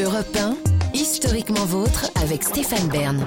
Europe 1, historiquement vôtre avec Stéphane Bern.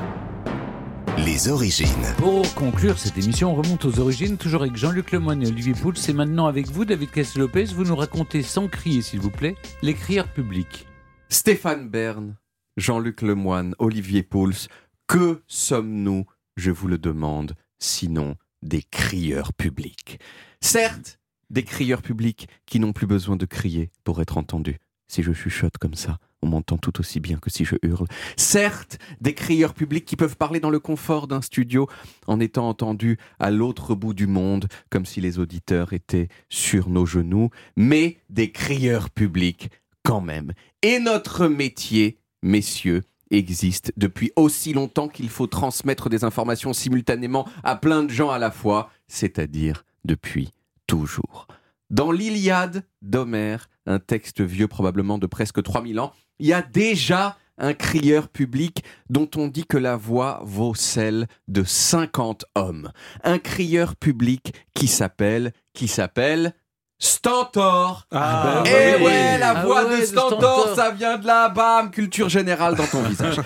Les origines. Pour conclure cette émission, on remonte aux origines, toujours avec Jean-Luc Lemoyne et Olivier Pouls. C'est maintenant avec vous, David Casse-Lopez. Vous nous racontez sans crier, s'il vous plaît, les crieurs publics. Stéphane Bern, Jean-Luc Lemoyne, Olivier Pouls, que sommes-nous, je vous le demande, sinon des crieurs publics? Certes, des crieurs publics qui n'ont plus besoin de crier pour être entendus. Si je chuchote comme ça, on m'entend tout aussi bien que si je hurle. Certes, des crieurs publics qui peuvent parler dans le confort d'un studio en étant entendus à l'autre bout du monde, comme si les auditeurs étaient sur nos genoux, mais des crieurs publics quand même. Et notre métier, messieurs, existe depuis aussi longtemps qu'il faut transmettre des informations simultanément à plein de gens à la fois, c'est-à-dire depuis toujours. Dans l'Iliade d'Homère, un texte vieux probablement de presque 3000 ans, il y a déjà un crieur public dont on dit que la voix vaut celle de 50 hommes. Un crieur public qui s'appelle, qui s'appelle Stentor. Ah, Et bah oui. ouais, la Ah voix ouais, de de Stentor, ça vient de là, bam, culture générale dans ton visage.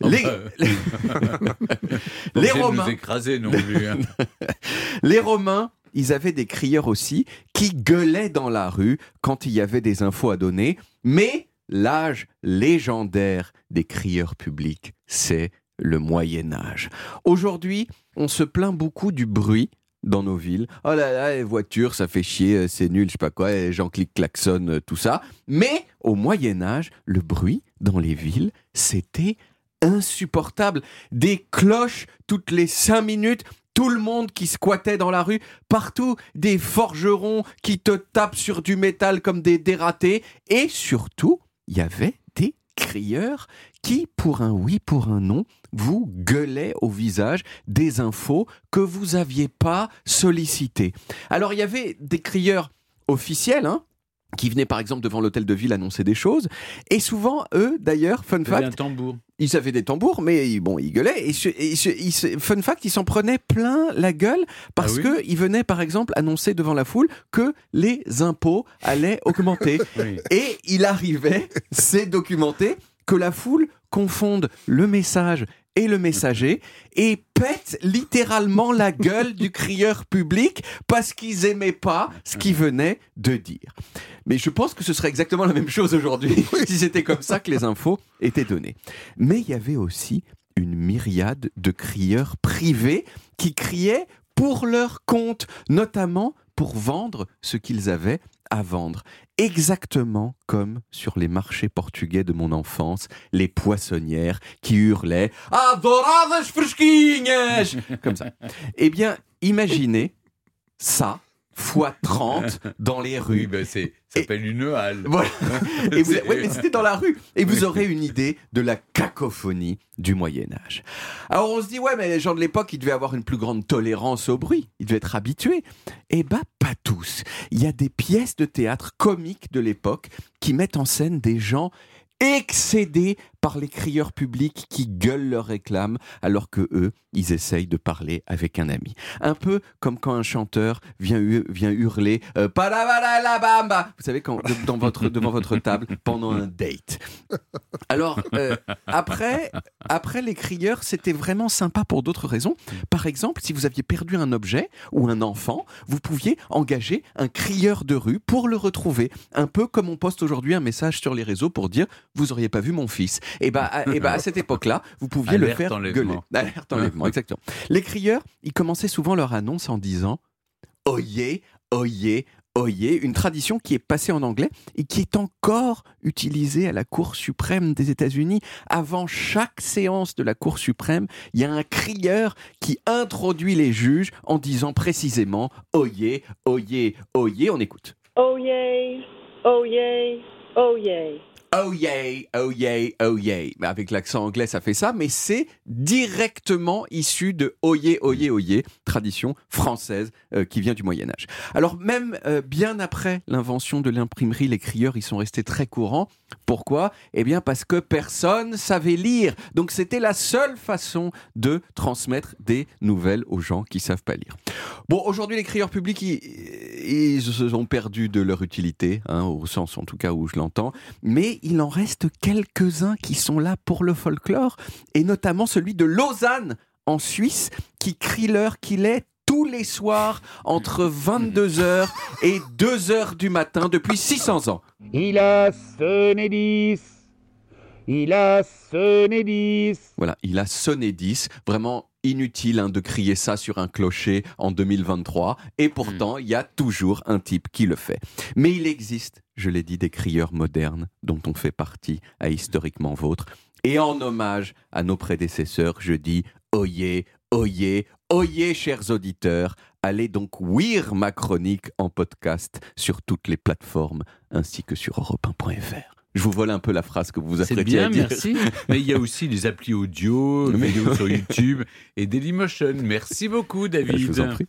Les, de Romains, nous écraser non plus. hein. les Romains, ils avaient des crieurs aussi qui gueulaient dans la rue quand il y avait des infos à donner. Mais l'âge légendaire des crieurs publics, c'est le Moyen Âge. Aujourd'hui, on se plaint beaucoup du bruit dans nos villes. Oh là là, les voitures, ça fait chier, euh, c'est nul, je sais pas quoi, les gens cliquent, euh, tout ça. Mais au Moyen Âge, le bruit dans les villes, c'était insupportable. Des cloches toutes les cinq minutes, tout le monde qui squattait dans la rue, partout des forgerons qui te tapent sur du métal comme des dératés, et surtout, il y avait des crieurs qui, pour un oui, pour un non, vous gueulaient au visage des infos que vous aviez pas sollicitées. Alors il y avait des crieurs officiels, hein, qui venaient par exemple devant l'hôtel de ville annoncer des choses, et souvent eux, d'ailleurs, fun fact, un tambour. Ils avaient des tambours, mais bon, ils gueulaient. Et, se- et se- ils se- fun fact, ils s'en prenaient plein la gueule parce Ah oui que ils venaient, par exemple, annoncer devant la foule que les impôts allaient augmenter. Oui. Et il arrivait, c'est documenté, que la foule confonde le message et le messager et pète littéralement la gueule du crieur public parce qu'ils aimaient pas ce qu'il venait de dire. Mais je pense que ce serait exactement la même chose aujourd'hui si c'était comme ça que les infos étaient données. Mais il y avait aussi une myriade de crieurs privés qui criaient pour leur compte, notamment pour vendre ce qu'ils avaient à vendre. Exactement comme sur les marchés portugais de mon enfance, les poissonnières qui hurlaient Adoradas fresquinhas Comme ça. Eh bien, imaginez ça fois 30 dans les rues. ben c'est, ça s'appelle une halle. Voilà. Et vous, ouais, mais c'était dans la rue. Et vous aurez une idée de la cacophonie du Moyen Âge. Alors on se dit, ouais, mais les gens de l'époque, ils devaient avoir une plus grande tolérance au bruit. Ils devaient être habitués. Eh ben, pas tous. Il y a des pièces de théâtre comiques de l'époque qui mettent en scène des gens excédés les crieurs publics qui gueulent leurs réclames alors que eux, ils essayent de parler avec un ami. Un peu comme quand un chanteur vient, vient hurler euh, la bamba Vous savez, quand, dans votre, devant votre table pendant un date. Alors, euh, après, après, les crieurs, c'était vraiment sympa pour d'autres raisons. Par exemple, si vous aviez perdu un objet ou un enfant, vous pouviez engager un crieur de rue pour le retrouver. Un peu comme on poste aujourd'hui un message sur les réseaux pour dire Vous auriez pas vu mon fils. Et bah, à, et bah, à cette époque-là, vous pouviez le faire enlèvement. gueuler. Alerte enlèvement, exactement. Les crieurs, ils commençaient souvent leur annonce en disant Oyez, oyez, oyez, une tradition qui est passée en anglais et qui est encore utilisée à la Cour suprême des États-Unis. Avant chaque séance de la Cour suprême, il y a un crieur qui introduit les juges en disant précisément Oyez, oyez, oyez. On écoute. Oh yay, oh yay, oh yay. Oh yay, oh oh. Mais avec l'accent anglais, ça fait ça, mais c'est directement issu de oyez, oyez, oyez, tradition française euh, qui vient du Moyen Âge. Alors même euh, bien après l'invention de l'imprimerie, les crieurs, ils sont restés très courants. Pourquoi? Eh bien parce que personne savait lire. Donc c'était la seule façon de transmettre des nouvelles aux gens qui savent pas lire. Bon, aujourd'hui, les crieurs publics, ils, ils se sont perdus de leur utilité, hein, au sens en tout cas où je l'entends, mais mais il en reste quelques-uns qui sont là pour le folklore, et notamment celui de Lausanne, en Suisse, qui crie l'heure qu'il est tous les soirs entre 22h et 2h du matin depuis 600 ans. Il a sonné 10. Il a sonné 10. Voilà, il a sonné 10. Vraiment inutile hein, de crier ça sur un clocher en 2023. Et pourtant, il y a toujours un type qui le fait. Mais il existe, je l'ai dit, des crieurs modernes dont on fait partie à Historiquement Vôtre. Et en hommage à nos prédécesseurs, je dis oyez, oyez, oyez, chers auditeurs. Allez donc ouïr ma chronique en podcast sur toutes les plateformes ainsi que sur europe1.fr. Je vous vole un peu la phrase que vous vous C'est apprêtiez à bien, dire. merci. Mais il y a aussi les applis audio, vidéos sur YouTube et Dailymotion. Merci beaucoup, David. Je vous en prie.